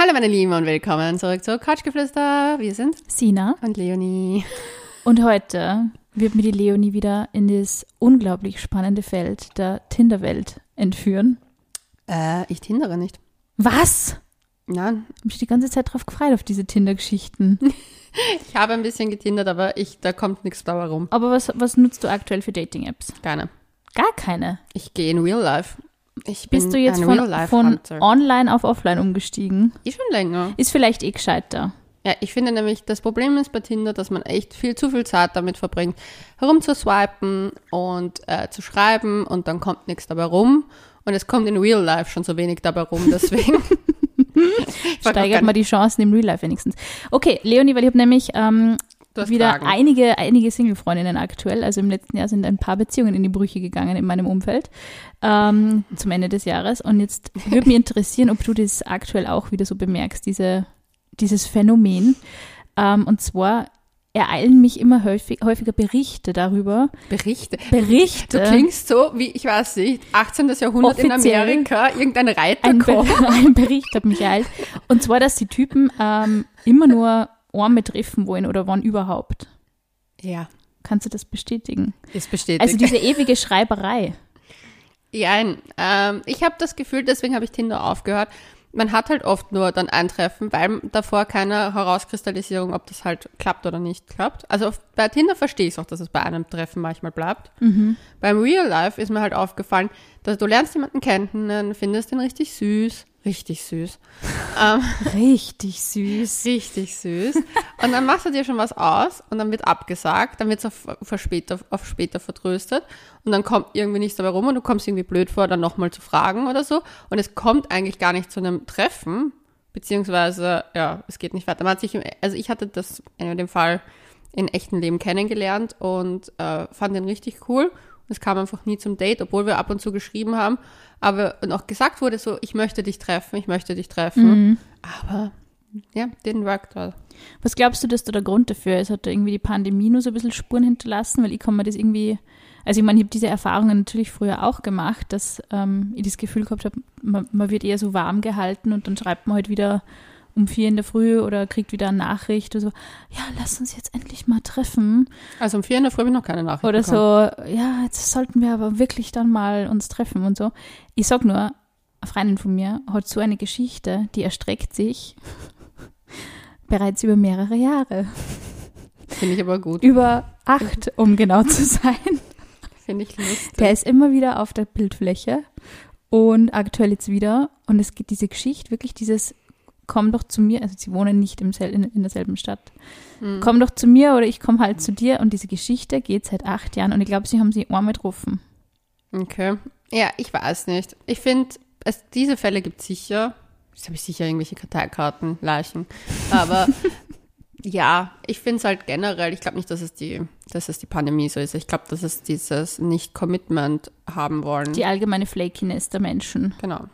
Hallo meine Lieben und willkommen zurück zu Couchgeflüster. Wir sind Sina. und Leonie. Und heute wird mir die Leonie wieder in das unglaublich spannende Feld der Tinder-Welt entführen. Äh, ich tindere nicht. Was? Nein, Ich habe mich die ganze Zeit drauf gefreut, auf diese Tinder-Geschichten. ich habe ein bisschen getindert, aber ich, da kommt nichts dabei rum. Aber was, was nutzt du aktuell für Dating-Apps? Keine. Gar keine. Ich gehe in Real Life. Ich Bist du jetzt von, von online auf offline umgestiegen? Ich schon länger. Ist vielleicht eh gescheiter. Ja, ich finde nämlich, das Problem ist bei Tinder, dass man echt viel zu viel Zeit damit verbringt, herumzuswipen und äh, zu schreiben und dann kommt nichts dabei rum. Und es kommt in Real Life schon so wenig dabei rum, deswegen. Steigert man die Chancen im Real Life wenigstens. Okay, Leonie, weil ich habe nämlich ähm, wieder Fragen. einige, einige Single-Freundinnen aktuell. Also im letzten Jahr sind ein paar Beziehungen in die Brüche gegangen in meinem Umfeld ähm, zum Ende des Jahres. Und jetzt würde mich interessieren, ob du das aktuell auch wieder so bemerkst, diese, dieses Phänomen. Ähm, und zwar ereilen mich immer häufig, häufiger Berichte darüber. Berichte. Berichte. Du klingst so, wie, ich weiß nicht, 18. Jahrhundert in Amerika, irgendein Reiter ein, Be kommt. ein Bericht hat mich ereilt. Und zwar, dass die Typen ähm, immer nur Arme treffen wollen oder wann überhaupt. Ja, Kannst du das bestätigen? ist bestätigt. Also diese ewige Schreiberei. ja, ähm, ich habe das Gefühl, deswegen habe ich Tinder aufgehört. Man hat halt oft nur dann ein Treffen, weil davor keine Herauskristallisierung, ob das halt klappt oder nicht klappt. Also bei Tinder verstehe ich es auch, dass es bei einem Treffen manchmal bleibt. Beim Real Life ist mir halt aufgefallen, dass du lernst jemanden kennen, findest ihn richtig süß, richtig süß. ähm, Richtig süß. Richtig süß. Und dann machst du dir schon was aus und dann wird abgesagt, dann wird es auf, auf, später, auf später vertröstet und dann kommt irgendwie nichts dabei rum und du kommst irgendwie blöd vor, dann nochmal zu fragen oder so. Und es kommt eigentlich gar nicht zu einem Treffen, beziehungsweise, ja, es geht nicht weiter. Man hat sich, also ich hatte das in dem Fall in echten Leben kennengelernt und äh, fand den richtig cool. Es kam einfach nie zum Date, obwohl wir ab und zu geschrieben haben. Aber und auch gesagt wurde so, ich möchte dich treffen, ich möchte dich treffen. Aber ja, didn't work out. Was glaubst du, dass da der Grund dafür ist? Hat da irgendwie die Pandemie nur so ein bisschen Spuren hinterlassen? Weil ich kann mir das irgendwie, also ich meine, ich habe diese Erfahrungen natürlich früher auch gemacht, dass ähm, ich das Gefühl gehabt habe, man, man wird eher so warm gehalten und dann schreibt man halt wieder um vier in der Früh oder kriegt wieder eine Nachricht oder so, ja, lass uns jetzt endlich mal treffen. Also um vier in der Früh habe ich noch keine Nachricht Oder bekommen. so, ja, jetzt sollten wir aber wirklich dann mal uns treffen und so. Ich sag nur, eine Freundin von mir hat so eine Geschichte, die erstreckt sich bereits über mehrere Jahre. Finde ich aber gut. Über acht, um genau zu sein. Finde ich lustig. Der ist immer wieder auf der Bildfläche und aktuell jetzt wieder. Und es geht diese Geschichte, wirklich dieses, komm doch zu mir, also sie wohnen nicht im sel in, in derselben Stadt. Hm. Komm doch zu mir oder ich komme halt zu dir. Und diese Geschichte geht seit acht Jahren und ich glaube, sie haben sie einmal getroffen. Okay. Ja, ich weiß nicht. Ich finde, es diese Fälle gibt sicher. Jetzt habe ich sicher irgendwelche Karteikarten, Leichen. Aber ja, ich finde es halt generell, ich glaube nicht, dass es die, dass es die Pandemie so ist. Ich glaube, dass es dieses Nicht-Commitment haben wollen. Die allgemeine Flakiness der Menschen. Genau.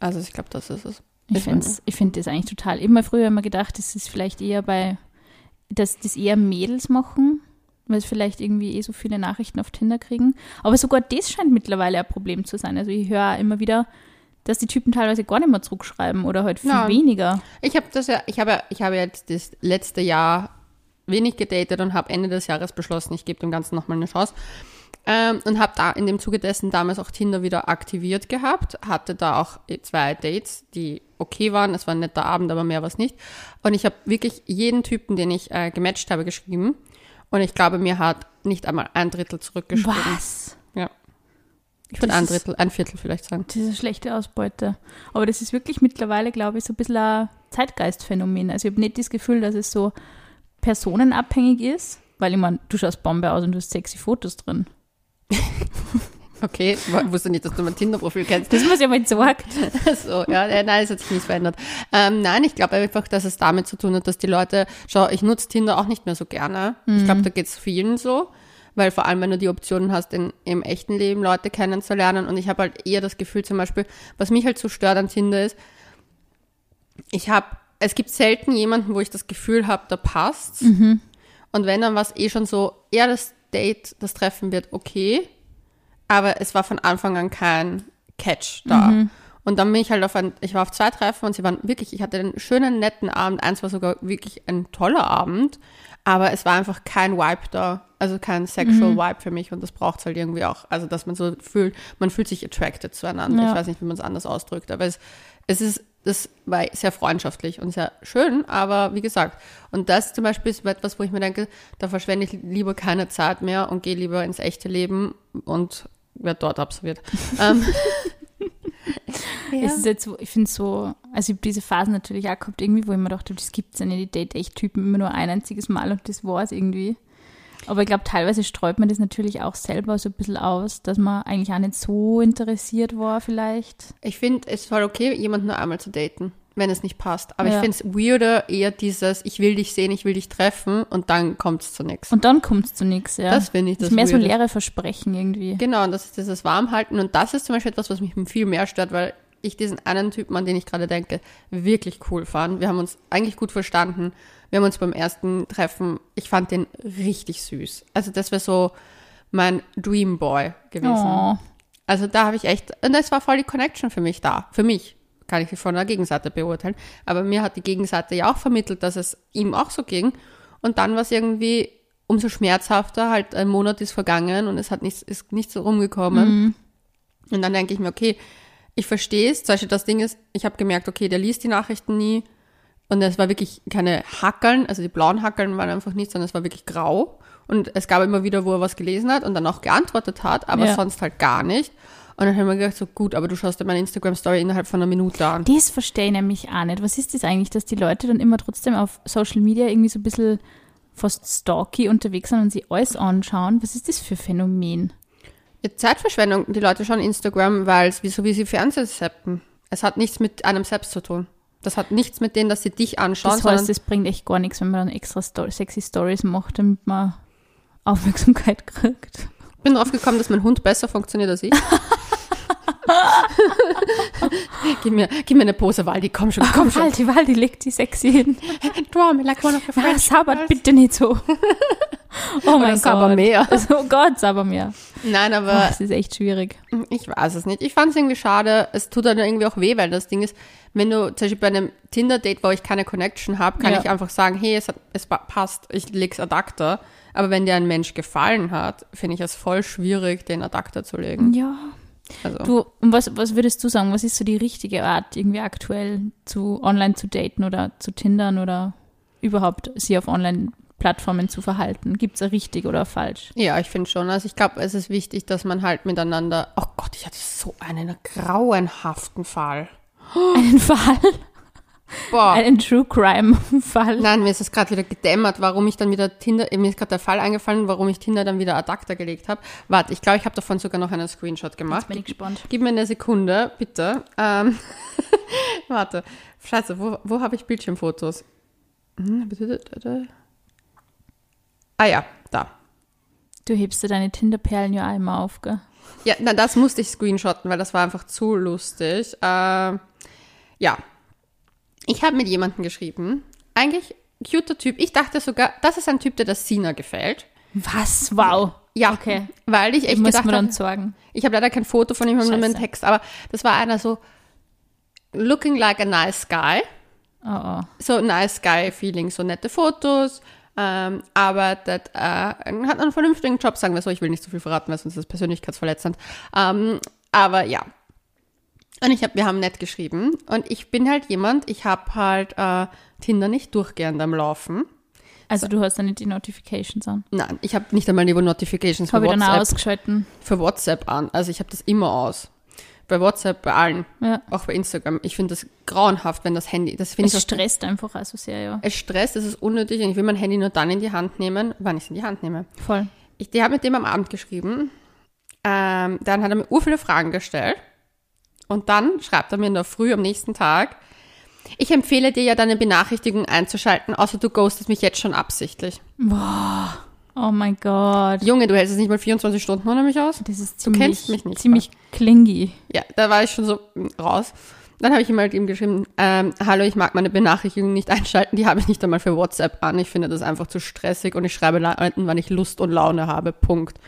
Also ich glaube, das ist es. Ich Ich finde ich find das eigentlich total. Immer früher immer gedacht, das ist vielleicht eher bei, dass das eher Mädels machen, weil es vielleicht irgendwie eh so viele Nachrichten auf Tinder kriegen. Aber sogar das scheint mittlerweile ein Problem zu sein. Also ich höre immer wieder, dass die Typen teilweise gar nicht mehr zurückschreiben oder halt viel Ja. weniger. Ich habe das ja, ich habe ja, ich habe jetzt das letzte Jahr wenig gedatet und habe Ende des Jahres beschlossen, ich gebe dem Ganzen nochmal eine Chance. Ähm, und habe da in dem Zuge dessen damals auch Tinder wieder aktiviert gehabt, hatte da auch zwei Dates, die okay waren. Es war ein netter Abend, aber mehr war es nicht. Und ich habe wirklich jeden Typen, den ich äh, gematcht habe, geschrieben. Und ich glaube, mir hat nicht einmal ein Drittel zurückgeschrieben. Was? Ja. Ich würde ein Drittel, ein Viertel vielleicht sagen. Das ist eine schlechte Ausbeute. Aber das ist wirklich mittlerweile, glaube ich, so ein bisschen ein Zeitgeistphänomen. Also ich habe nicht das Gefühl, dass es so personenabhängig ist, weil ich meine, du schaust Bombe aus und du hast sexy Fotos drin. Okay, ich wusste nicht, dass du mein Tinder-Profil kennst. Das muss ja mal gesagt. So, ja, ja, nein, es hat sich nicht verändert. Ähm, nein, ich glaube einfach, dass es damit zu tun hat, dass die Leute, schau, ich nutze Tinder auch nicht mehr so gerne. Ich glaube, da geht's vielen so, weil vor allem, wenn du die Optionen hast, in, im echten Leben Leute kennenzulernen und ich habe halt eher das Gefühl zum Beispiel, was mich halt so stört an Tinder ist, ich habe, es gibt selten jemanden, wo ich das Gefühl habe, da passt's. Und wenn dann was eh schon so, eher das Date, das Treffen wird okay, aber es war von Anfang an kein Catch da. Und dann bin ich halt auf ein, ich war auf zwei Treffen und sie waren wirklich, ich hatte einen schönen, netten Abend. Eins war sogar wirklich ein toller Abend, aber es war einfach kein Vibe da. Also kein sexual Vibe für mich und das braucht es halt irgendwie auch. Also, dass man so fühlt, man fühlt sich attracted zueinander. Ja. Ich weiß nicht, wie man es anders ausdrückt, aber es, es ist, das war sehr freundschaftlich und sehr schön, aber wie gesagt, und das zum Beispiel ist etwas, wo ich mir denke, da verschwende ich lieber keine Zeit mehr und gehe lieber ins echte Leben und werde dort absolviert. ähm, Es ist jetzt ich finde so, also ich habe diese Phasen natürlich auch gehabt, irgendwie, wo ich mir dachte, das gibt es ja nicht, die date echt Typen immer nur ein einziges Mal und das war es irgendwie. Aber ich glaube, teilweise streut man das natürlich auch selber so ein bisschen aus, dass man eigentlich auch nicht so interessiert war vielleicht. Ich finde es voll okay, jemanden nur einmal zu daten, wenn es nicht passt. Aber Ja. ich finde es weirder eher dieses, ich will dich sehen, ich will dich treffen und dann kommt es zu nichts. Und dann kommt es zu nichts, ja. Das finde ich das das ist mehr so Weirde. leere Versprechen irgendwie. Genau, und das ist dieses Warmhalten. Und das ist zum Beispiel etwas, was mich viel mehr stört, weil ich diesen einen Typen, an den ich gerade denke, wirklich cool fand. Wir haben uns eigentlich gut verstanden. Wir haben uns beim ersten Treffen, ich fand den richtig süß. Also das wäre so mein Dream Boy gewesen. Oh, Also da habe ich echt, und es war voll die Connection für mich da. Für mich kann ich von der Gegenseite beurteilen. Aber mir hat die Gegenseite ja auch vermittelt, dass es ihm auch so ging. Und dann war es irgendwie umso schmerzhafter, halt ein Monat ist vergangen und es hat nichts, ist nichts rumgekommen. Und dann denke ich mir, okay, ich verstehe es. Zum Beispiel das Ding ist, ich habe gemerkt, okay, der liest die Nachrichten nie. Und es war wirklich keine Hackeln, also die blauen Hackeln waren einfach nicht, sondern es war wirklich grau. Und es gab immer wieder, wo er was gelesen hat und dann auch geantwortet hat, aber Ja. sonst halt gar nicht. Und dann haben wir gedacht, so gut, aber du schaust dir meine Instagram-Story innerhalb von einer Minute an. das verstehe ich nämlich auch nicht. Was ist das eigentlich, dass die Leute dann immer trotzdem auf Social Media irgendwie so ein bisschen fast stalky unterwegs sind und sie alles anschauen? Was ist das für ein Phänomen? Ja, Zeitverschwendung, die Leute schauen Instagram, weil es wie so wie sie Fernsehen zappen. Es hat nichts mit einem selbst zu tun. Das hat nichts mit denen, dass sie dich anschauen, Das heißt, es bringt echt gar nichts, wenn man dann extra Sto sexy Stories macht, damit man Aufmerksamkeit kriegt. Ich bin drauf gekommen, dass mein Hund besser funktioniert als ich. gib, mir, gib mir eine Pose, Waldi, komm schon, komm schon. Waldi, Waldi, leg die sexy hin. Draw me like one of your French sabbert girls. bitte nicht so. Oh mein sabber Gott. mehr. Oh Gott, sabber mehr. Nein, aber das ist echt schwierig. Ich weiß es nicht. Ich fand es irgendwie schade. Es tut dann irgendwie auch weh, weil das Ding ist, wenn du zum Beispiel bei einem Tinder-Date, wo ich keine Connection habe, kann Ja. ich einfach sagen, hey, es, hat, es pa- passt, ich leg's Adapter. Aber wenn dir ein Mensch gefallen hat, finde ich es voll schwierig, den Adapter zu legen. Ja. Also, Du, und was, was würdest du sagen? Was ist so die richtige Art, irgendwie aktuell zu online zu daten oder zu Tindern oder überhaupt sie auf Online-Plattformen zu verhalten? Gibt es richtig oder falsch? ja, ich finde schon. Also ich glaube, es ist wichtig, dass man halt miteinander. Oh Gott, ich hatte so einen grauenhaften Fall. Einen Fall? Boah. Einen True Crime-Fall? Nein, mir ist es gerade wieder gedämmert, warum ich dann wieder Tinder, mir ist gerade der Fall eingefallen, warum ich Tinder dann wieder Adapter gelegt habe. Warte, ich glaube, ich habe davon sogar noch einen Screenshot gemacht. Jetzt bin ich gespannt. Gib mir eine Sekunde, bitte. Ähm, warte. Scheiße, wo, wo habe ich Bildschirmfotos? Hm. Ah ja, da. Du hebst dir deine Tinderperlen ja einmal auf, gell? Ja, na, das musste ich screenshotten, weil das war einfach zu lustig. Ähm, ja. Ich habe mit jemandem geschrieben. Eigentlich cuter Typ. Ich dachte sogar, das ist ein Typ, der der Sina gefällt. Was? Wow. Ja, Okay. weil ich Ich echt muss gedacht mir dann habe, sorgen. ich habe leider kein Foto von ihm, nur einen. Text, aber das war einer so looking like a nice guy. Oh, oh. so nice guy Feeling, so nette Fotos, ähm, arbeitet, äh, hat einen vernünftigen Job, sagen wir so. Ich will nicht zu viel verraten, weil sonst ist das persönlichkeitsverletzend. Ähm, aber ja. Und ich hab, wir haben nett geschrieben und ich bin halt jemand, ich habe halt äh, Tinder nicht durchgehend am Laufen. Also du hast dann nicht die Notifications an. Nein, ich habe nicht einmal die Notifications für Habe ich dann WhatsApp, ausgeschalten. für WhatsApp an. Also ich habe das immer aus. Bei WhatsApp, bei allen, Ja. auch bei Instagram. Ich finde das grauenhaft, wenn das Handy, das Es stresst einfach auch so sehr, ja. Es stresst, es ist unnötig und ich will mein Handy nur dann in die Hand nehmen, wann ich es in die Hand nehme. Voll. Ich, habe mit dem am Abend geschrieben. Ähm, dann hat er mir ur viele Fragen gestellt. Und dann schreibt er mir in der Früh am nächsten Tag, ich empfehle dir ja deine Benachrichtigung einzuschalten, außer du ghostest mich jetzt schon absichtlich. Oh mein Gott. Junge, du hältst es nicht mal 24 Stunden ohne mich aus? Das ist Du ziemlich, kennst mich nicht, ziemlich clingy. Ja, da war ich schon so mm, raus. Dann habe ich ihm halt ihm geschrieben, ähm, hallo, ich mag meine Benachrichtigungen nicht einschalten, die habe ich nicht einmal für WhatsApp an. Ich finde das einfach zu stressig und ich schreibe Leuten, wann ich Lust und Laune habe. Punkt.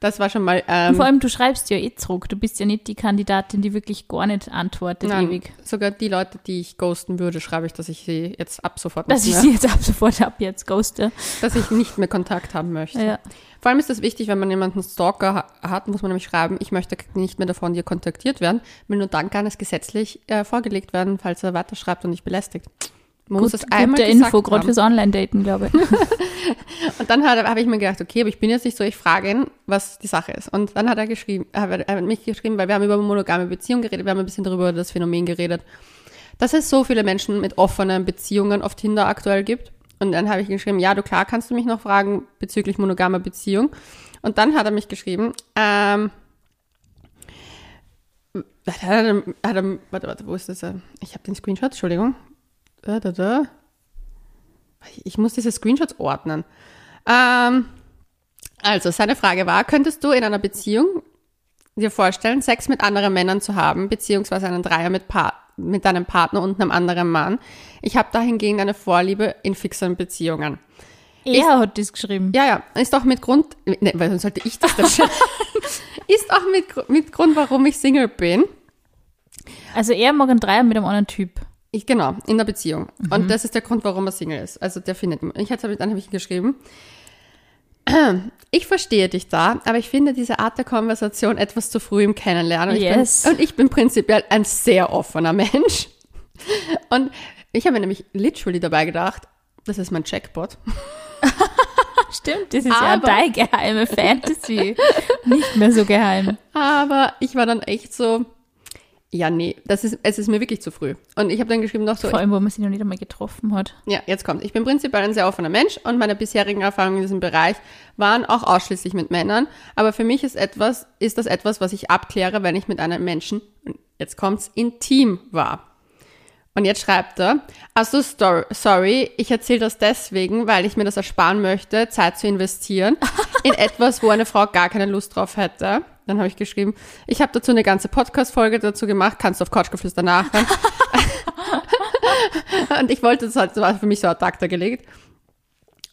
Das war schon mal. Ähm, vor allem, du schreibst ja eh zurück. Du bist ja nicht die Kandidatin, die wirklich gar nicht antwortet nein, ewig. sogar die Leute, die ich ghosten würde, schreibe ich, dass ich sie jetzt ab sofort Dass ich mehr, sie jetzt ab sofort ab jetzt ghoste. dass ich nicht mehr Kontakt haben möchte. Ja. Vor allem ist das wichtig, wenn man jemanden Stalker ha hat, muss man nämlich schreiben, ich möchte nicht mehr davon dir kontaktiert werden, weil nur dann kann es gesetzlich äh, vorgelegt werden, falls er weiterschreibt und nicht belästigt. Man muss Gut, es einmal gute gesagt Info, gerade fürs Online-Daten, glaube ich. Und dann habe ich mir gedacht, okay, aber ich bin jetzt nicht so, ich frage ihn, was die Sache ist. Und dann hat er geschrieben, er hat er hat mich geschrieben, weil wir haben über monogame Beziehungen geredet, wir haben ein bisschen darüber das Phänomen geredet, dass es so viele Menschen mit offenen Beziehungen auf Tinder aktuell gibt. Und dann habe ich geschrieben, ja, du klar, kannst du mich noch fragen bezüglich monogamer Beziehung. Und dann hat er mich geschrieben, ähm, hat er, hat er, warte, warte, wo ist das? Ich habe den Screenshot, Entschuldigung. Da, da, da. Ich muss diese Screenshots ordnen. Ähm, also, seine Frage war, könntest du in einer Beziehung dir vorstellen, Sex mit anderen Männern zu haben, beziehungsweise einen Dreier mit, pa mit deinem Partner und einem anderen Mann? Ich habe dahingegen eine Vorliebe in fixen Beziehungen. Er hat das geschrieben. Ja, ja, ist auch mit Grund, ne, weil sonst sollte ich das dann schon. ist auch mit, mit Grund, warum ich Single bin. Also er mag einen Dreier mit einem anderen Typ. Ich, genau, in der Beziehung. Und das ist der Grund, warum er Single ist. Also der findet ihn. Ich hatte, dann habe ich ihm geschrieben, ich verstehe dich da, aber ich finde diese Art der Konversation etwas zu früh im Kennenlernen. Und Yes. Ich bin, und ich bin prinzipiell ein sehr offener Mensch. Und ich habe mir nämlich literally dabei gedacht, das ist mein Checkbot. Stimmt, das ist ja Aber- deine geheime Fantasy. Nicht mehr so geheim. Aber ich war dann echt so, ja, nee, das ist, es ist mir wirklich zu früh. Und ich habe dann geschrieben noch so, Vor allem, wo man sich noch nicht einmal getroffen hat. Ja, jetzt kommt. Ich bin prinzipiell ein sehr offener Mensch und meine bisherigen Erfahrungen in diesem Bereich waren auch ausschließlich mit Männern. Aber für mich ist etwas, ist das etwas, was ich abkläre, wenn ich mit einem Menschen, jetzt kommt's, intim war. Und jetzt schreibt er, also sorry, ich erzähle das deswegen, weil ich mir das ersparen möchte, Zeit zu investieren in etwas, wo eine Frau gar keine Lust drauf hätte. Dann habe ich geschrieben, ich habe dazu eine ganze Podcast-Folge dazu gemacht, kannst du auf Couchgeflüster nachhören. Und ich wollte, das halt- war für mich so ad acta gelegt.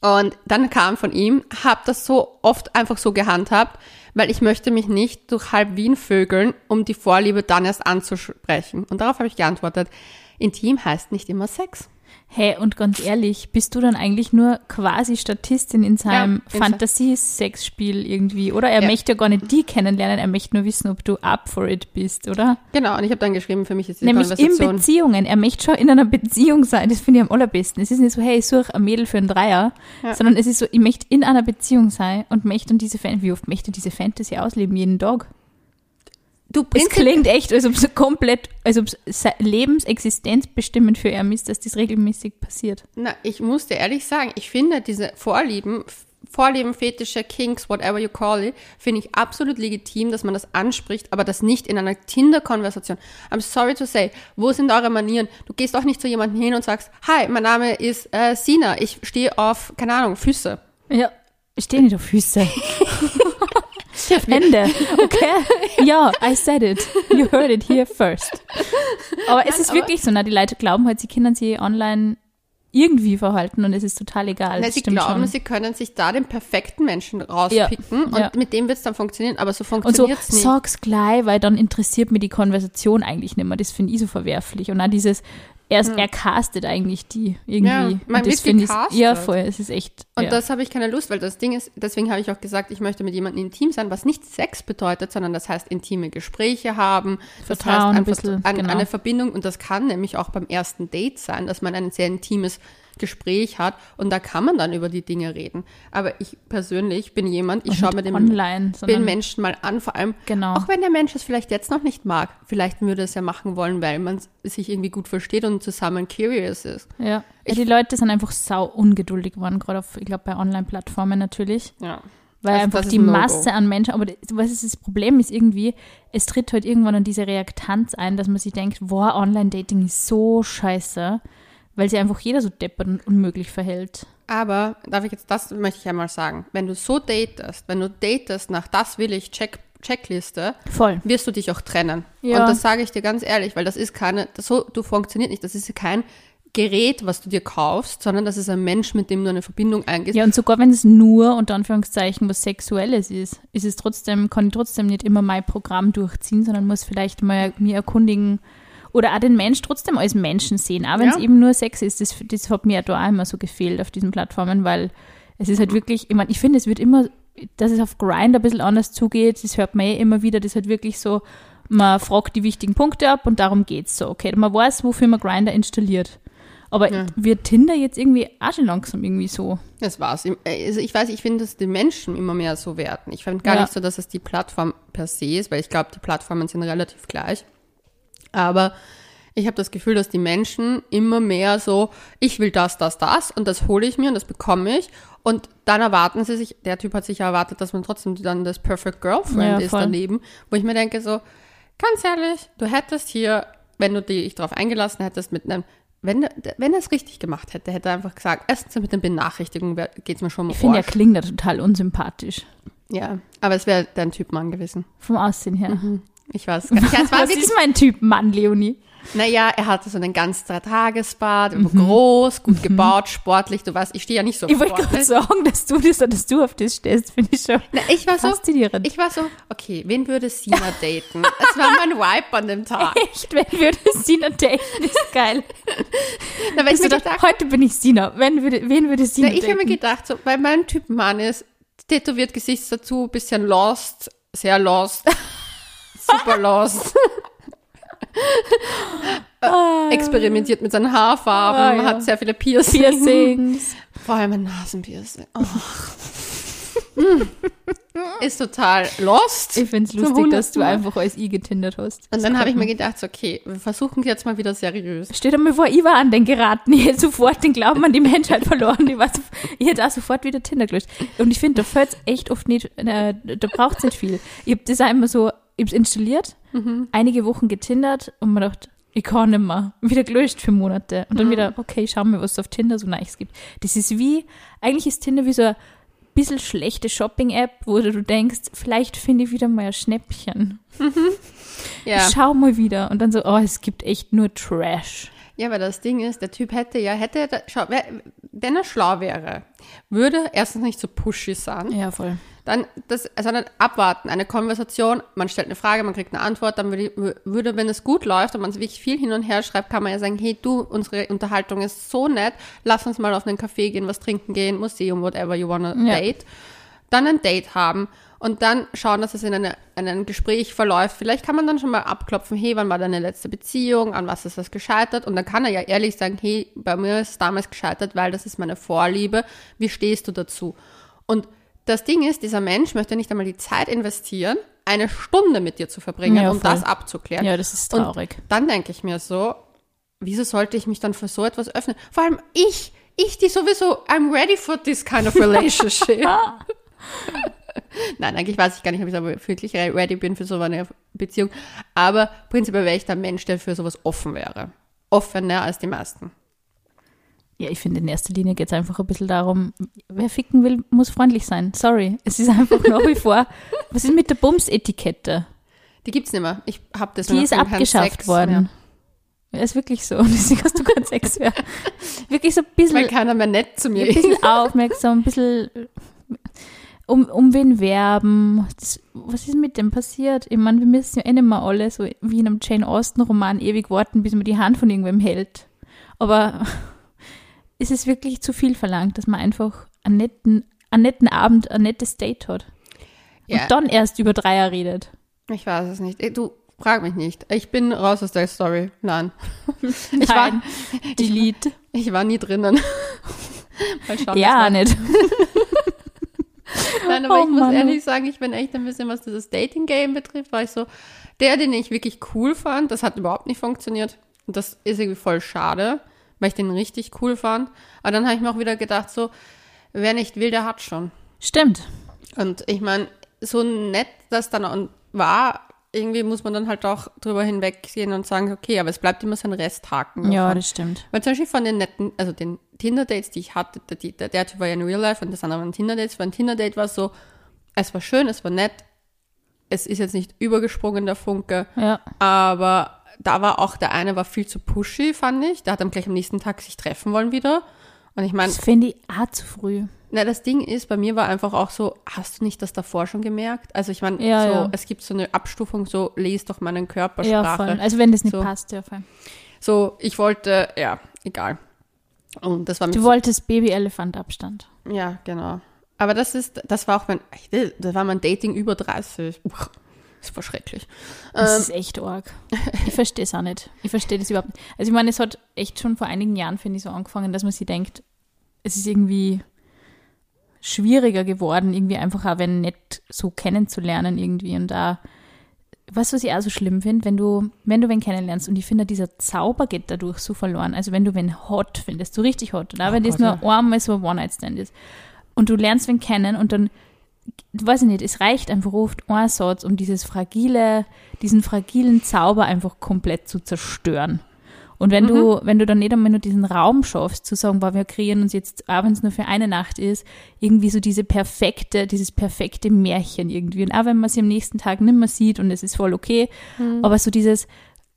Und dann kam von ihm, hab das so oft einfach so gehandhabt, weil ich möchte mich nicht durch halb Wien vögeln, um die Vorliebe dann erst anzusprechen. Und darauf habe ich geantwortet, intim heißt nicht immer Sex. Hey, und ganz ehrlich, bist du dann eigentlich nur quasi Statistin in seinem in se- Fantasie-Sexspiel irgendwie, oder? Er Ja. möchte ja gar nicht die kennenlernen, er möchte nur wissen, ob du up for it bist, oder? Genau, und ich habe dann geschrieben, für mich ist die Nämlich in. Beziehungen. Er möchte schon in einer Beziehung sein. Das finde ich am allerbesten. Es ist nicht so, hey, ich suche ein Mädel für einen Dreier, Ja. sondern es ist so, ich möchte in einer Beziehung sein und möchte dann diese Fan wie oft möchte diese Fantasy ausleben? Jeden Tag. Du Es klingt echt, als ob es komplett, als ob es se- lebensexistenzbestimmend für ihn ist, dass das regelmäßig passiert. Na, ich muss dir ehrlich sagen, ich finde diese Vorlieben, Vorlieben, Fetische, Kinks, whatever you call it, finde ich absolut legitim, dass man das anspricht, aber das nicht in einer Tinder-Konversation. I'm sorry to say, wo sind eure Manieren? Du gehst auch nicht zu jemandem hin und sagst, hi, mein Name ist äh, Sina, ich stehe auf, keine Ahnung, Füße. Ja. Ich stehe nicht auf Füße. Hände, okay? Ja, I said it. You heard it here first. Aber es ist aber- wirklich so, na, die Leute glauben halt, sie können sie online irgendwie verhalten und es ist total egal. Na, sie glauben, schon. sie können sich da den perfekten Menschen rauspicken und ja. mit dem wird es dann funktionieren, aber so so, funktioniert es nicht. sag's gleich, weil dann interessiert mir die Konversation eigentlich nicht mehr. Das finde ich so verwerflich. Und auch dieses, erst er castet eigentlich die irgendwie. Ja, man das finde ich, ja voll, es ist echt. Und ja. das habe ich keine Lust, weil das Ding ist, deswegen habe ich auch gesagt, ich möchte mit jemandem intim sein, was nicht Sex bedeutet, sondern das heißt intime Gespräche haben, das Vertrauen heißt ein einfach bisschen, ein, genau. eine Verbindung und das kann nämlich auch beim ersten Date sein, dass man ein sehr intimes Gespräch hat und da kann man dann über die Dinge reden. Aber ich persönlich bin jemand, ich schaue mir den, online, den Menschen mal an, vor allem Genau. auch wenn der Mensch es vielleicht jetzt noch nicht mag, vielleicht würde es ja machen wollen, weil man sich irgendwie gut versteht und zusammen curious ist. Ja. ja, Ich- die Leute sind einfach sau ungeduldig geworden, gerade auf, ich glaube, bei Online-Plattformen natürlich. Ja. Weil Also einfach die ein. Masse an Menschen, aber das, was ist das Problem ist irgendwie, es tritt halt irgendwann an diese Reaktanz ein, dass man sich denkt, boah, Online-Dating ist so scheiße, weil sich einfach jeder so deppert und unmöglich verhält. Aber darf ich jetzt, das möchte ich einmal sagen. Wenn du so datest, wenn du datest nach das will ich Check, Checkliste, Voll. wirst du dich auch trennen. Ja. Und das sage ich dir ganz ehrlich, weil das ist keine, das so, du funktioniert nicht. Das ist kein Gerät, was du dir kaufst, sondern das ist ein Mensch, mit dem du eine Verbindung eingehst. Ja, und sogar wenn es nur unter Anführungszeichen was Sexuelles ist, ist es trotzdem, kann ich trotzdem nicht immer mein Programm durchziehen, sondern muss vielleicht mal mir erkundigen oder auch den Mensch trotzdem als Menschen sehen, auch wenn es Ja. eben nur Sex ist. Das, das hat mir da auch immer so gefehlt auf diesen Plattformen, weil es ist halt wirklich, ich meine, ich finde, es wird immer, dass es auf Grind ein bisschen anders zugeht, das hört man eh immer wieder, das ist halt wirklich so, man fragt die wichtigen Punkte ab und darum geht's so. Okay, man weiß, wofür man Grinder installiert. Aber Ja. wird Tinder jetzt irgendwie auch schon langsam irgendwie so? Das war's. Also ich weiß, ich finde, dass die Menschen immer mehr so werden. Ich finde gar Ja. nicht so, dass es die Plattform per se ist, weil ich glaube, die Plattformen sind relativ gleich. Aber ich habe das Gefühl, dass die Menschen immer mehr so, ich will das, das, das und das hole ich mir und das bekomme ich. Und dann erwarten sie sich, der Typ hat sich ja erwartet, dass man trotzdem dann das Perfect Girlfriend Ja, ist voll. daneben, wo ich mir denke so, ganz ehrlich, du hättest hier, wenn du dich darauf eingelassen hättest, mit einem, wenn, wenn er es richtig gemacht hätte, hätte er einfach gesagt, erstens mit den Benachrichtigungen wär- geht's mir schon um Ich finde, er klingt ja total unsympathisch. Ja, aber es wäre dein Typ Mann gewesen. Vom Aussehen her. Ich weiß gar nicht. Es war Was wirklich, ist mein Typ Mann, Leonie? naja, er hatte so einen ganz Tagesbad, Mhm. groß, gut gebaut, sportlich. Du weißt, ich stehe ja nicht so auf Ich wollte gerade sagen, dass du das, dass du auf das stehst, finde ich schon Na, ich war so, faszinierend. ich war so, okay, wen würde Sina daten? Es war mein Vibe an dem Tag. Echt, wenn würde Sina daten, ist geil. Na, weil ich mir gedacht, gedacht, heute bin ich Sina. Wenn würde, wen würde Sina na, ich habe daten? mir gedacht, so, weil mein Typ Mann ist, tätowiert Gesichtstattoo, bisschen lost, sehr lost, super lost. Ah, experimentiert mit seinen Haarfarben, Ah, ja. hat sehr viele Piercings. Piercings. Vor allem ein Nasenpiercing. Oh. Ist total lost. Ich finde es lustig, dass du einfach als I getindert hast. Und dann habe ich mir gedacht, so, okay, wir versuchen jetzt mal wieder seriös. Stell dir mal vor, ich war an den geraten. Ich hätte sofort den Glauben an die Menschheit verloren. Ich, war so, ich hätte auch sofort wieder Tinder gelöscht. Und ich finde, da fällt es echt oft nicht, äh, da braucht es nicht viel. Ich habe das auch immer so, ich installiert, einige Wochen getindert und mir gedacht, ich kann nicht mehr. Wieder gelöscht für Monate. Und dann wieder, okay, schau mal, was es auf Tinder so Nice gibt. Das ist wie, eigentlich ist Tinder wie so ein bisschen schlechte Shopping-App, wo du denkst, vielleicht finde ich wieder mal ein Schnäppchen. Ja. Schau mal wieder. Und dann so, oh, es gibt echt nur Trash. ja, weil das Ding ist, der Typ hätte ja, hätte, schau, wenn er schlau wäre, würde erstens nicht so pushy sein. Ja, voll. Dann das, sondern abwarten, eine Konversation, man stellt eine Frage, man kriegt eine Antwort, dann würde, würde, wenn es gut läuft und man wirklich viel hin und her schreibt, kann man ja sagen, hey du, unsere Unterhaltung ist so nett, lass uns mal auf einen Café gehen, was trinken gehen, Museum, whatever you wanna Ja. date. Dann ein Date haben und dann schauen, dass es in, eine, in ein Gespräch verläuft. Vielleicht kann man dann schon mal abklopfen, hey, wann war deine letzte Beziehung, an was ist das gescheitert? Und dann kann er ja ehrlich sagen, hey, bei mir ist es damals gescheitert, weil das ist meine Vorliebe. Wie stehst du dazu? Und das Ding ist, dieser Mensch möchte nicht einmal die Zeit investieren, eine Stunde mit dir zu verbringen, Ja, um voll. das abzuklären. Ja, das ist Und traurig. dann denke ich mir so, wieso sollte ich mich dann für so etwas öffnen? Vor allem ich, ich, die sowieso, I'm ready for this kind of relationship. Nein, eigentlich weiß ich gar nicht, ob ich da wirklich ready bin für so eine Beziehung. Aber prinzipiell wäre ich der Mensch, der für sowas offen wäre. Offener als die meisten. Ja, ich finde, in erster Linie geht es einfach ein bisschen darum, wer ficken will, muss freundlich sein. Sorry. Es ist einfach nach wie vor. Was ist mit der Bums-Etikette? Die gibt's nicht mehr. Ich habe das Die ist abgeschafft worden. Ja. Ist wirklich so. Deswegen hast du keinen Sex mehr. Wirklich so ein bisschen, Weil keiner mehr nett zu mir ein bisschen aufmerksam, ein bisschen um, um wen werben. Das, was ist mit dem passiert? Ich meine, wir müssen ja eh nicht mehr alle so wie in einem Jane Austen-Roman ewig warten, bis man die Hand von irgendwem hält. Aber ist es wirklich zu viel verlangt, dass man einfach einen netten, einen netten Abend, ein nettes Date hat? Ja. Und dann erst über Dreier redet. Ich weiß es nicht. Du, frag mich nicht. Ich bin raus aus der Story. Nein. Ich war, Nein. Delete. ich war nie drinnen. Mal schauen, Ja, nicht. Nein, aber Oh ich muss Mann. ehrlich sagen, ich bin echt ein bisschen, was dieses Dating-Game betrifft, war ich so, der, den ich wirklich cool fand, das hat überhaupt nicht funktioniert. Und das ist irgendwie voll schade, weil ich den richtig cool fand. Aber dann habe ich mir auch wieder gedacht, so, wer nicht will, der hat schon. Stimmt. Und ich meine, so nett das dann auch war, irgendwie muss man dann halt auch drüber hinweggehen und sagen, okay, aber es bleibt immer so ein Resthaken. Ja, davon. das stimmt. Weil zum Beispiel von den netten, also den Tinder-Dates, die ich hatte, der, der, der Typ war ja in Real Life und das andere waren Tinder-Dates. Ein Tinder-Date war es so, es war schön, es war nett, es ist jetzt nicht übergesprungen, der Funke, Ja. aber da war auch der eine war viel zu pushy, fand ich. Der hat dann gleich am nächsten Tag sich treffen wollen wieder. Und ich meine, Das finde ich auch zu früh. na, das Ding ist, bei mir war einfach auch so, hast du nicht das davor schon gemerkt? Also ich meine, Ja, so, ja. es gibt so eine Abstufung, so, lese doch meinen Ja, Körpersprache. voll. Also wenn das nicht So. passt, ja voll. So, ich wollte, ja, egal. Und das war Du wolltest Baby-Elefant-Abstand. Ja, genau. Aber das ist, das war auch mein, das war mein Dating über 30. Uch, das war schrecklich. Das Ähm, ist echt arg. Ich verstehe es auch nicht. Ich verstehe das überhaupt nicht. Also ich meine, es hat echt schon vor einigen Jahren, finde ich, so angefangen, dass man sich denkt, es ist irgendwie schwieriger geworden, irgendwie einfach auch, wenn nicht so kennenzulernen irgendwie und da was, was ich auch so schlimm finde, wenn du, wenn du wen kennenlernst und ich finde, dieser Zauber geht dadurch so verloren. Also wenn du wen hot findest, so richtig hot, oder Oh wenn das Gott, nur einmal so ein One-Night-Stand ist und du lernst wen kennen und dann weiß ich nicht, es reicht einfach oft ein Satz, um dieses fragile, diesen fragilen Zauber einfach komplett zu zerstören. Und wenn du, wenn du dann nicht einmal nur diesen Raum schaffst, zu sagen, boah, wir kreieren uns jetzt, auch wenn es nur für eine Nacht ist, irgendwie so diese perfekte, dieses perfekte Märchen irgendwie. Und auch wenn man sie am nächsten Tag nimmer sieht und es ist voll okay, aber so dieses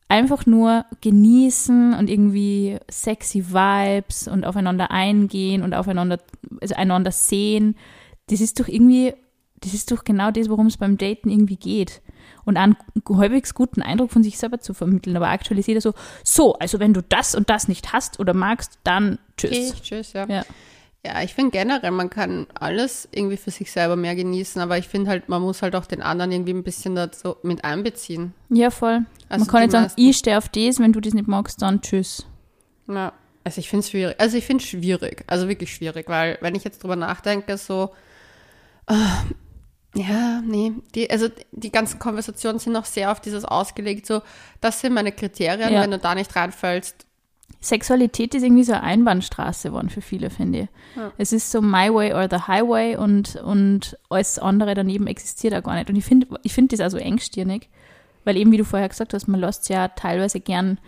einfach nur genießen und irgendwie sexy Vibes und aufeinander eingehen und aufeinander, also einander sehen, das ist doch irgendwie, das ist doch genau das, worum es beim Daten irgendwie geht. Und einen halbwegs guten Eindruck von sich selber zu vermitteln. Aber aktuell ist jeder so, so, also wenn du das und das nicht hast oder magst, dann tschüss. ich, tschüss, ja. Ja. Ja, ich finde generell, man kann alles irgendwie für sich selber mehr genießen, aber ich finde halt, man muss halt auch den anderen irgendwie ein bisschen dazu mit einbeziehen. Ja, voll. Also Man kann nicht sagen, ich stehe auf das, wenn du das nicht magst, dann tschüss. Ja, also ich finde es schwierig. Also ich finde es schwierig, also wirklich schwierig, weil wenn ich jetzt drüber nachdenke, so, ja, nee, die, also die ganzen Konversationen sind noch sehr auf dieses ausgelegt, so, das sind meine Kriterien, Ja. wenn du da nicht reinfällst. Sexualität ist irgendwie so eine Einbahnstraße geworden für viele, finde ich. Ja. Es ist so my way or the highway und, und alles andere daneben existiert auch gar nicht. Und ich finde ich find das also engstirnig, weil eben, wie du vorher gesagt hast, man lässt ja teilweise gern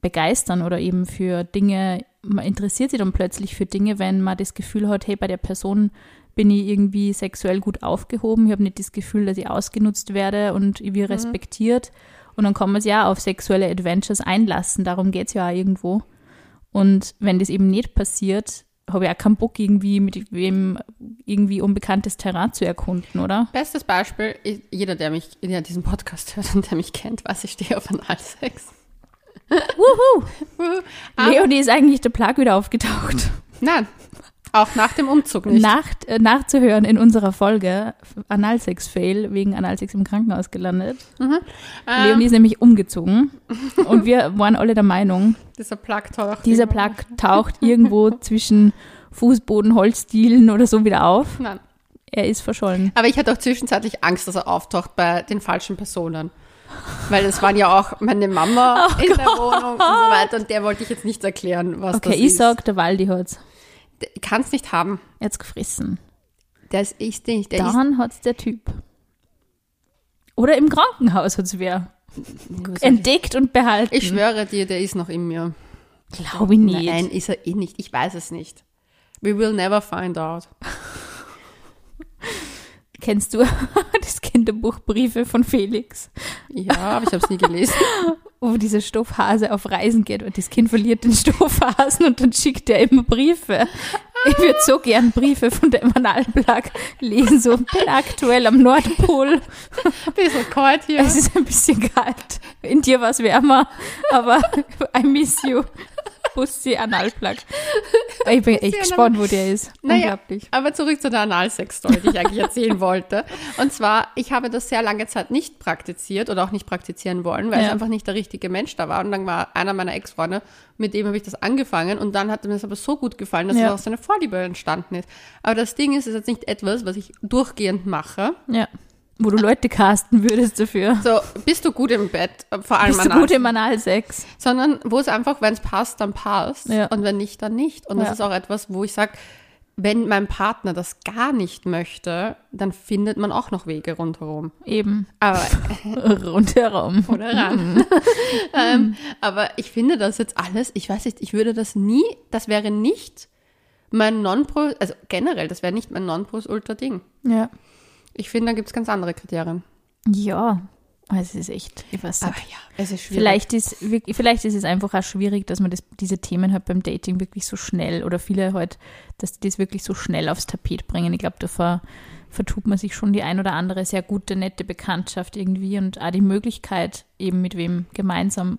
begeistern oder eben für Dinge, man interessiert sich dann plötzlich für Dinge, wenn man das Gefühl hat, hey, bei der Person bin ich irgendwie sexuell gut aufgehoben, ich habe nicht das Gefühl, dass ich ausgenutzt werde und ich werde respektiert. Und dann kann man sich ja auf sexuelle Adventures einlassen, darum geht es ja auch irgendwo. Und wenn das eben nicht passiert, habe ich auch keinen Bock, irgendwie mit wem irgendwie unbekanntes Terrain zu erkunden, oder? Bestes Beispiel, jeder, der mich, der diesen Podcast hört und der mich kennt, weiß, ich stehe auf Analsex. Wuhu! Leonie ist eigentlich der Plag wieder aufgetaucht. Nein, auch nach dem Umzug nicht. Nach, äh, nachzuhören in unserer Folge Analsex-Fail wegen Analsex im Krankenhaus gelandet. Ähm, Leonie ist nämlich umgezogen und wir waren alle der Meinung, dieser Plug taucht. dieser irgendwo- Plug taucht irgendwo zwischen Fußboden, Holzdielen oder so wieder auf. Nein. Er ist verschollen. Aber ich hatte auch zwischenzeitlich Angst, dass er auftaucht bei den falschen Personen. Weil es waren ja auch meine Mama Oh in der Wohnung und so weiter und der wollte ich jetzt nicht erklären, was Okay, das ich ist. sag, der Waldi hat's Ich kann es nicht haben. jetzt gefressen. Der ist ich nicht. Der Dann hat's der Typ. Oder im Krankenhaus hat's wer ist, entdeckt und behalten. ich schwöre dir, der ist noch in mir. glaube ich nicht. Nein, ist er eh nicht. Ich weiß es nicht. We will never find out. Kennst du das Kinderbuch Briefe von Felix? Ja, aber ich habe es nie gelesen. wo diese Stoffhase auf Reisen geht und das Kind verliert den Stoffhasen und dann schickt er immer Briefe. Ich würde so gern Briefe von dem Analplag lesen, so bin aktuell am Nordpol. Bisschen kalt hier. Es ist ein bisschen kalt. In dir war es wärmer, aber I miss you. Bussi Analplug. Ich bin echt gespannt, wo der ist. Naja, Unglaublich. aber zurück zu der Analsex-Story, die ich eigentlich erzählen wollte. Und zwar, ich habe das sehr lange Zeit nicht praktiziert oder auch nicht praktizieren wollen, weil Ja. es einfach nicht der richtige Mensch da war. Und dann war einer meiner Ex-Freunde, mit dem habe ich das angefangen und dann hat mir das aber so gut gefallen, dass Ja. daraus eine Vorliebe entstanden ist. Aber das Ding ist, es ist jetzt nicht etwas, was ich durchgehend mache. Ja. Wo du Leute casten würdest dafür. So, bist du gut im Bett, vor allem Bist du gut im Analsex? sondern wo es einfach, wenn es passt, dann passt Ja. und wenn nicht, dann nicht. Und das Ja. ist auch etwas, wo ich sage, wenn mein Partner das gar nicht möchte, dann findet man auch noch Wege rundherum. Eben. Aber Rundherum. oder ran. ähm, aber ich finde das jetzt alles, ich weiß nicht, ich würde das nie, das wäre nicht mein Non-Pro, also generell, das wäre nicht mein Non-Plus-Ultra-Ding. Ja. Ich finde, da gibt es ganz andere Kriterien. Ja, es ist echt, ich weiß Aber nicht. ja, es ist schwierig. Vielleicht ist, vielleicht ist es einfach auch schwierig, dass man das, diese Themen halt beim Dating wirklich so schnell oder viele halt, dass die das wirklich so schnell aufs Tapet bringen. Ich glaube, da ver, vertut man sich schon die ein oder andere sehr gute, nette Bekanntschaft irgendwie und auch die Möglichkeit, eben mit wem gemeinsam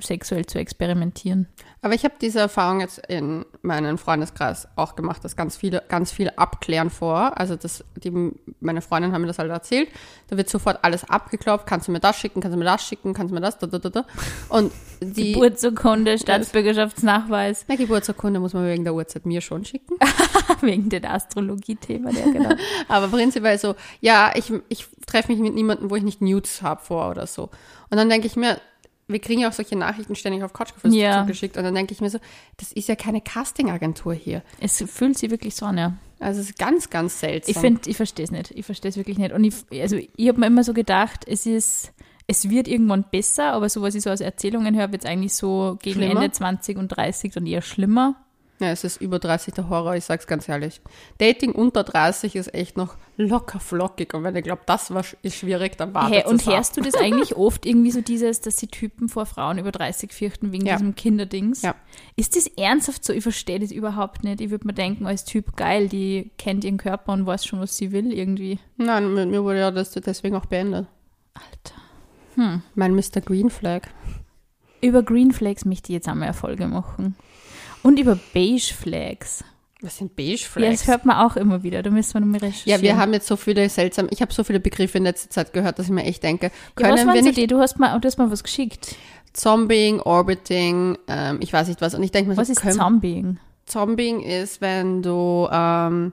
sexuell zu experimentieren. Aber ich habe diese Erfahrung jetzt in meinem Freundeskreis auch gemacht, dass ganz viele, ganz viel abklären vor. Also das, die, meine Freundin haben mir das halt erzählt. Da wird sofort alles abgeklopft. Kannst du mir das schicken? Kannst du mir das schicken? Kannst du mir das? Da, da, da, da. Und die Geburtsurkunde, Staatsbürgerschaftsnachweis, na, Geburtsurkunde muss man wegen der Uhrzeit mir schon schicken. wegen dem Astrologie-Thema, ja genau. Aber prinzipiell so, ja, ich, ich treffe mich mit niemandem, wo ich nicht Nudes habe vor oder so. Und dann denke ich mir, wir kriegen ja auch solche Nachrichten ständig auf Couchgeflüster Ja. zugeschickt. Und dann denke ich mir so, das ist ja keine Castingagentur hier. Es fühlt sich wirklich so an, ja. Also es ist ganz, ganz seltsam. Ich finde, ich verstehe es nicht. Ich verstehe es wirklich nicht. Und ich, also ich habe mir immer so gedacht, es ist, es wird irgendwann besser, aber so was ich so aus Erzählungen höre, wird es eigentlich so gegen Schlimmer? Ende 20 und 30 dann eher schlimmer. Ja, es ist über 30 der Horror, ich sag's ganz ehrlich. Dating unter 30 ist echt noch locker flockig. Und wenn ihr glaubt, das war, ist schwierig, dann wartet Hey, und es ab. hörst du das eigentlich oft irgendwie so dieses, dass die Typen vor Frauen über 30 fürchten wegen Ja. diesem Kinderdings? Ja. Ist das ernsthaft so? Ich verstehe das überhaupt nicht. Ich würde mir denken, als Typ geil, die kennt ihren Körper und weiß schon, was sie will irgendwie. Nein, mit mir wurde ja das deswegen auch beendet. Alter. Mein Mr. Green Flag. Über Green Flags möchte ich jetzt einmal Erfolge machen. Und über Beige Flags. Was sind Beige Ja, Flags? das hört man auch immer wieder. Da müssen wir nochmal recherchieren. Ja, wir haben jetzt so viele seltsam, ich habe so viele Begriffe in letzter Zeit gehört, dass ich mir echt denke, Ja, was können wir nicht die? Du hast mal, du hast mal was geschickt. Zombieing, Orbiting, ähm, ich weiß nicht was. Und ich denke mir Was so, ist können, Zombieing? Zombieing ist, wenn du ähm,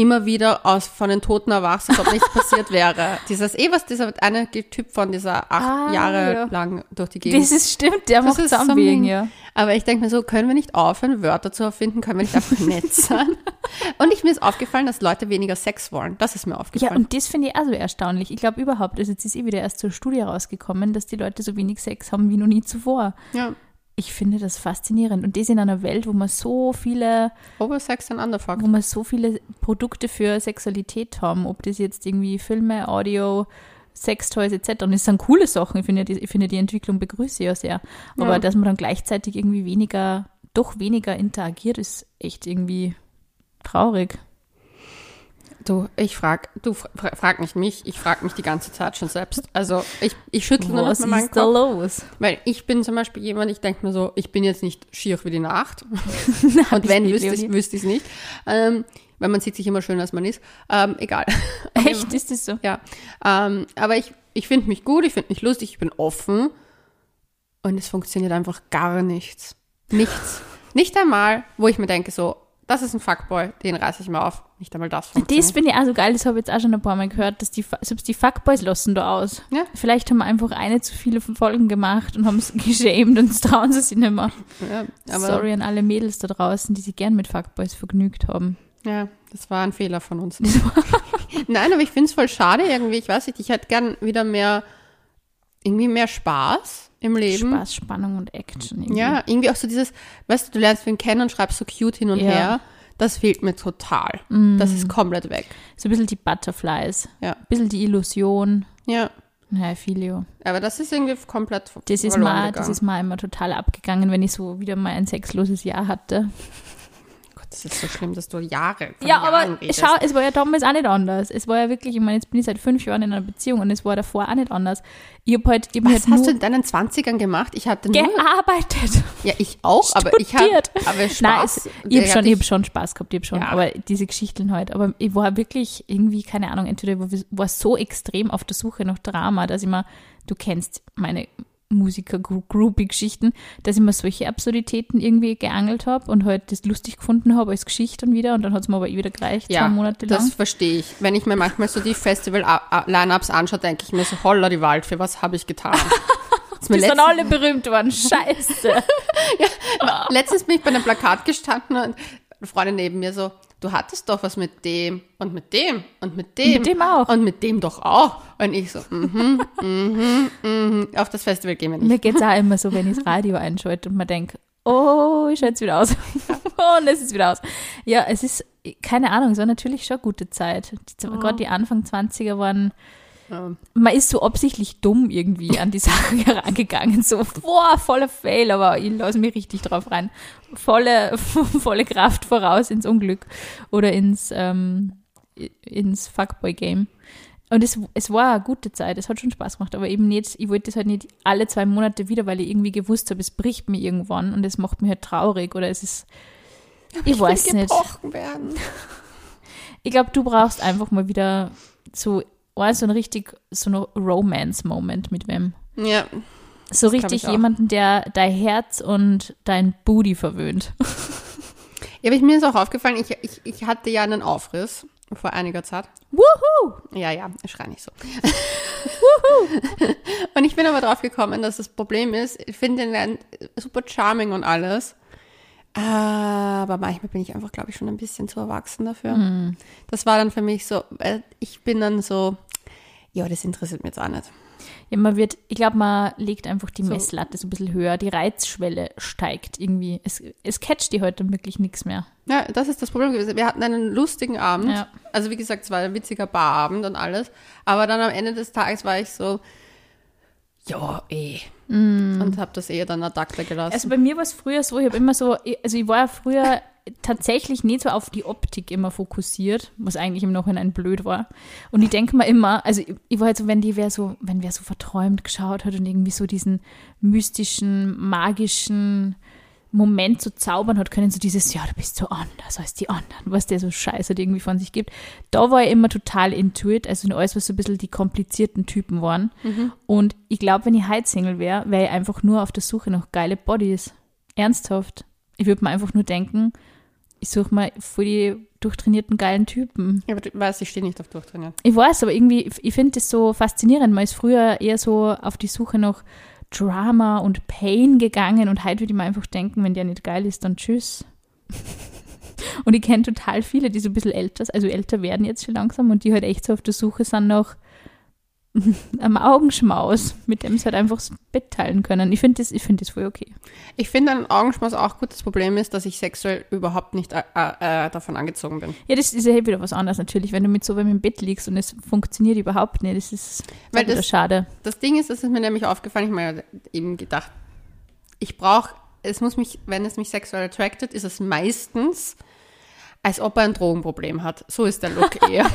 immer wieder aus, von den Toten erwachst, als ob nichts passiert wäre. Dieses, eh was dieser eine Typ von dieser acht Ah, Jahre ja. lang durch die Gegend. Das ist stimmt, der Das macht Zombieing. ja. Aber ich denke mir so, können wir nicht aufhören, Wörter zu erfinden? Können wir nicht einfach nett sein? Und ich, mir ist aufgefallen, dass Leute weniger Sex wollen. Das ist mir Ja, aufgefallen. und das finde ich auch so erstaunlich. Ich glaube überhaupt, also jetzt ist eh wieder erst zur Studie rausgekommen, dass die Leute so wenig Sex haben wie noch nie zuvor. ja. Ich finde das faszinierend. Und das in einer Welt, wo man so viele, Oversex and Underfuck. wo man so viele Produkte für Sexualität haben, ob das jetzt irgendwie Filme, Audio, Sextoys etc. Und das sind coole Sachen. Ich finde, die, ich finde die Entwicklung begrüße ich ja sehr. Aber Ja. dass man dann gleichzeitig irgendwie weniger, doch weniger interagiert, ist echt irgendwie traurig. Du, ich frag, du fra frag nicht mich, ich frag mich die ganze Zeit schon selbst. Also ich, ich schüttle nur noch Was mit meinem ist da Kopf. los? Weil ich bin zum Beispiel jemand, ich denke mir so, ich bin jetzt nicht schier wie die Nacht. Und wenn, wüsste ich Leonie. wüsste ich es nicht. Ähm, weil man sieht sich immer schöner, als man ist. Ähm, egal. Echt, ist das so? Ja. Ähm, aber ich, ich finde mich gut, ich finde mich lustig, ich bin offen. Und es funktioniert einfach gar nichts. Nichts. Nicht einmal, wo ich mir denke, so, das ist ein Fuckboy, den reiße ich mal auf. Nicht einmal das. Das finde ich auch so geil, das habe ich jetzt auch schon ein paar Mal gehört, dass die, selbst die Fuckboys lassen da aus. Ja. Vielleicht haben wir einfach eine zu viele Folgen gemacht und haben es geschämt und trauen sie sich nicht mehr. ja, Sorry an alle Mädels da draußen, die sich gern mit Fuckboys vergnügt haben. Ja, das war ein Fehler von uns. Nein, aber ich finde es voll schade irgendwie. Ich weiß nicht, ich hätte gern wieder mehr, irgendwie mehr Spaß im Leben. Spaß, Spannung und Action. Irgendwie. Ja, irgendwie auch so dieses, weißt du, du lernst wen kennen und schreibst so cute hin und Ja. Mm. her. Das fehlt mir total. Das ist komplett weg. So ein bisschen die Butterflies. Ja. Ein bisschen die Illusion. Ja, Naja, Filio. aber das ist irgendwie komplett Das ist, mal, gegangen. das ist mal immer total abgegangen, wenn ich so wieder mal ein sexloses Jahr hatte. Das ist so schlimm, dass du Jahre von Ja, Jahren aber redest. schau, es war ja damals auch nicht anders. Es war ja wirklich, ich meine, jetzt bin ich seit fünf Jahren in einer Beziehung und es war davor auch nicht anders. Ich habe halt, ich hab Was halt hast du in deinen 20ern gemacht? Ich hatte nur, gearbeitet. ja, ich auch, aber ich habe Spaß. Nein, es, ich habe schon, ich hab schon Spaß gehabt, ich hab schon, Ja. aber diese Geschichten halt. Aber ich war wirklich irgendwie, keine Ahnung, entweder war, war so extrem auf der Suche nach Drama, dass ich mir, du kennst meine Musiker-Groupie-Geschichten, dass ich mir solche Absurditäten irgendwie geangelt habe und halt das lustig gefunden habe als Geschichte dann wieder und dann hat es mir aber eh wieder gereicht, Ja, zwei Monate lang. das verstehe ich. Wenn ich mir manchmal so die Festival-Line-Ups anschaue, denke ich mir so, holla die Waldfee, was habe ich getan? Die sind alle berühmt worden, scheiße. letztens bin ich bei einem Plakat gestanden und eine Freundin neben mir so, du hattest doch was mit dem und mit dem und mit dem. Mit dem auch. Und mit dem doch auch. Und ich so, mhm, mhm, mhm. Auf das Festival gehen wir nicht. Mir geht es auch immer so, wenn ich das Radio einschalte und mir denke, oh, ich schalte es wieder aus. und es ist wieder aus. Ja, es ist, keine Ahnung, es war natürlich schon eine gute Zeit. Die, Gerade die Anfang 20er waren Ja. man ist so absichtlich dumm irgendwie an die Sache herangegangen. So, boah, voller Fail, aber ich lasse mich richtig drauf rein. Volle, volle Kraft voraus ins Unglück oder ins, ähm, ins Fuckboy-Game. Und es, es war eine gute Zeit, es hat schon Spaß gemacht, aber eben nicht, ich wollte das halt nicht alle zwei Monate wieder, weil ich irgendwie gewusst habe, es bricht mir irgendwann und es macht mich halt traurig oder es ist, ich, weiß will nicht. werden. Ich glaube, du brauchst einfach mal wieder so, oh, so ein richtig, so ein Romance-Moment mit wem. Ja, So richtig jemanden, der dein Herz und dein Booty verwöhnt. Ja, aber ich, mir ist auch aufgefallen, ich, ich, ich hatte ja einen Aufriss vor einiger Zeit. Wuhu! Ja, ja, ich schrei nicht so. und ich bin aber drauf gekommen, dass das Problem ist, ich finde ihn super charming und alles. Aber manchmal bin ich einfach, glaube ich, schon ein bisschen zu erwachsen dafür. Hm. Das war dann für mich so, weil ich bin dann so, ja, das interessiert mich jetzt auch nicht. Ja, man wird, ich glaube, man legt einfach die So. Messlatte so ein bisschen höher. Die Reizschwelle steigt irgendwie. Es, es catcht die heute wirklich nichts mehr. Ja, das ist das Problem gewesen. Wir hatten einen lustigen Abend. Ja. Also wie gesagt, es war ein witziger Barabend und alles. Aber dann am Ende des Tages war ich so, ja, eh. Und habe das eher dann ad acta gelassen. Also bei mir war es früher so, ich habe immer so, also ich war ja früher tatsächlich nicht so auf die Optik immer fokussiert, was eigentlich im Nachhinein blöd war. Und ich denke mir immer, also ich, ich war halt so, wenn die wer so, wenn wer so verträumt geschaut hat und irgendwie so diesen mystischen, magischen Moment so zaubern hat können, so dieses, ja, du bist so anders als die anderen, was der so scheiße irgendwie von sich gibt. Da war ich immer total intuit, also in alles, was so ein bisschen die komplizierten Typen waren. Und ich glaube, wenn ich heute Single wäre, wäre ich einfach nur auf der Suche nach geile Bodies. Ernsthaft. Ich würde mir einfach nur denken, ich suche mal voll die durchtrainierten geilen Typen. ja, aber du weißt, ich stehe nicht auf Durchtrainieren. Ich weiß, aber irgendwie, ich finde das so faszinierend. Man ist früher eher so auf die Suche nach Drama und Pain gegangen und heute würde ich mir einfach denken, wenn der nicht geil ist, dann tschüss. Und ich kenne total viele, die so ein bisschen älter, also älter werden jetzt schon langsam und die halt echt so auf der Suche sind nach einem Augenschmaus, mit dem sie halt einfach das Bett teilen können. Ich finde das, ich finde das voll okay. Ich finde einen Augenschmaus auch gut. Das Problem ist, dass ich sexuell überhaupt nicht äh, äh, davon angezogen bin. Ja, das ist ja wieder was anderes natürlich, wenn du mit so wem im Bett liegst und es funktioniert überhaupt nicht. Das ist Weil das- schade. Das Ding ist, das ist mir nämlich aufgefallen, ich habe mir eben gedacht, ich brauche, es muss mich, wenn es mich sexuell attracted, ist es meistens, als ob er ein Drogenproblem hat. So ist der Look eher.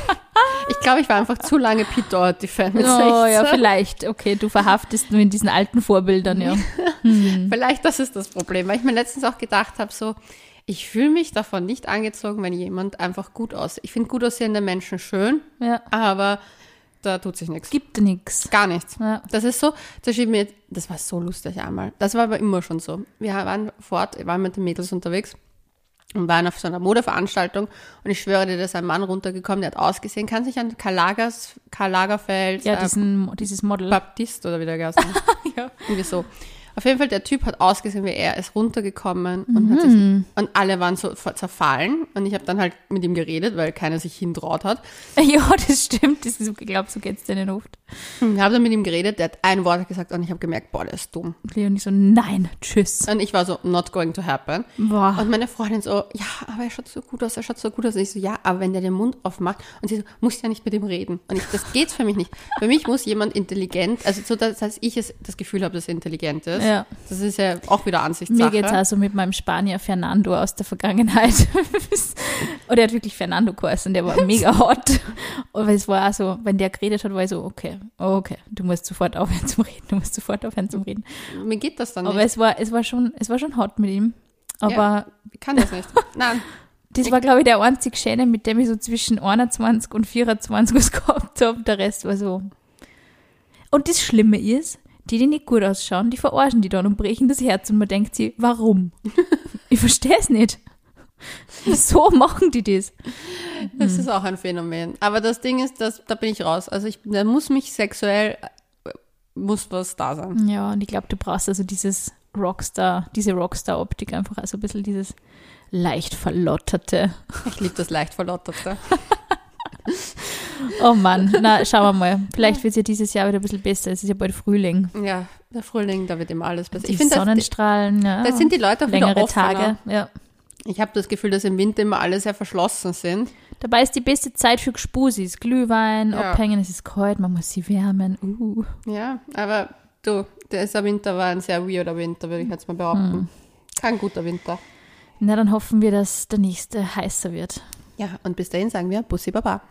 Ich glaube, ich war einfach zu lange Pete Doherty-Fan mit Oh 16. ja, vielleicht. Okay, du verhaftest nur in diesen alten Vorbildern, ja. Vielleicht das ist das Problem, weil ich mir letztens auch gedacht habe, so, ich fühle mich davon nicht angezogen, wenn jemand einfach gut aussieht. Ich finde gut aussehende Menschen schön, Ja, aber da tut sich nichts. gibt nichts. Gar nichts. Ja. Das ist so, Beispiel mit, das war so lustig einmal. Das war aber immer schon so. Wir waren fort, wir waren mit den Mädels unterwegs und waren auf so einer Modeveranstaltung und ich schwöre dir, da ist ein Mann runtergekommen, der hat ausgesehen, kann sich an Karl, Lagers, Karl Lagerfeld, Ja, äh, diesen, dieses Model. Baptist oder wie der hat. Ja. Irgendwie so. Auf jeden Fall, der Typ hat ausgesehen wie er, ist runtergekommen und, hat sich, und alle waren so zerfallen und ich habe dann halt mit ihm geredet, weil keiner sich hintraut hat. Ja, das stimmt. Das ist, ich glaube, so geht's denen oft. Ich habe dann mit ihm geredet, der hat ein Wort gesagt und ich habe gemerkt, boah, der ist dumm. Leonie so, nein, tschüss. Und ich war so, not going to happen. Boah. Und meine Freundin so, ja, aber er schaut so gut aus, er schaut so gut aus. Und ich so, ja, aber wenn der den Mund aufmacht und sie so, musst ja nicht mit ihm reden. Und ich, das geht für mich nicht. Für mich muss jemand intelligent, also so, dass, dass ich es, das Gefühl habe, dass er intelligent ist. Ja. Das ist ja auch wieder Ansichtssache. Mir geht's also mit meinem Spanier Fernando aus der Vergangenheit. und er hat wirklich Fernando geheißen, der war mega hot. Aber es war also, wenn der geredet hat, war ich so, okay, okay, du musst sofort aufhören zum Reden, du musst sofort aufhören zum Reden. Mir geht das dann Aber nicht. es war, es war schon, es war schon hot mit ihm. Aber Ja. Ich kann das nicht. Nein. das war, glaube ich, der einzige Schäne, mit dem ich so zwischen 21 und 24 was gehabt habe. Der Rest war so. Und das Schlimme ist, die, die nicht gut ausschauen, die verarschen die dann und brechen das Herz und man denkt sich, warum? ich verstehe es nicht. Wieso machen die das? Das Hm. ist auch ein Phänomen. Aber das Ding ist, dass, da bin ich raus. Also ich, da muss mich sexuell, äh, muss was da sein. Ja, und ich glaube, du brauchst also dieses Rockstar, diese Rockstar-Optik einfach, also ein bisschen dieses leicht verlotterte. Ich liebe das leicht verlotterte. Oh Mann, na, schauen wir mal. Vielleicht wird es ja dieses Jahr wieder ein bisschen besser. Es ist ja bald Frühling. Ja, der Frühling, da wird immer alles besser. Die Ich finde, das, Sonnenstrahlen, ja. da sind die Leute auch wieder längere offener. Tage. Ja. Ich habe das Gefühl, dass im Winter immer alle sehr verschlossen sind. Dabei ist die beste Zeit für Gspusis. Glühwein, Ja. abhängen, es ist kalt, man muss sie wärmen. Uh. Ja, aber du, dieser Winter war ein sehr weirder Winter, würde ich jetzt mal behaupten. Kein guter Winter. Na, dann hoffen wir, dass der nächste heißer wird. Ja, und bis dahin sagen wir Bussi Baba.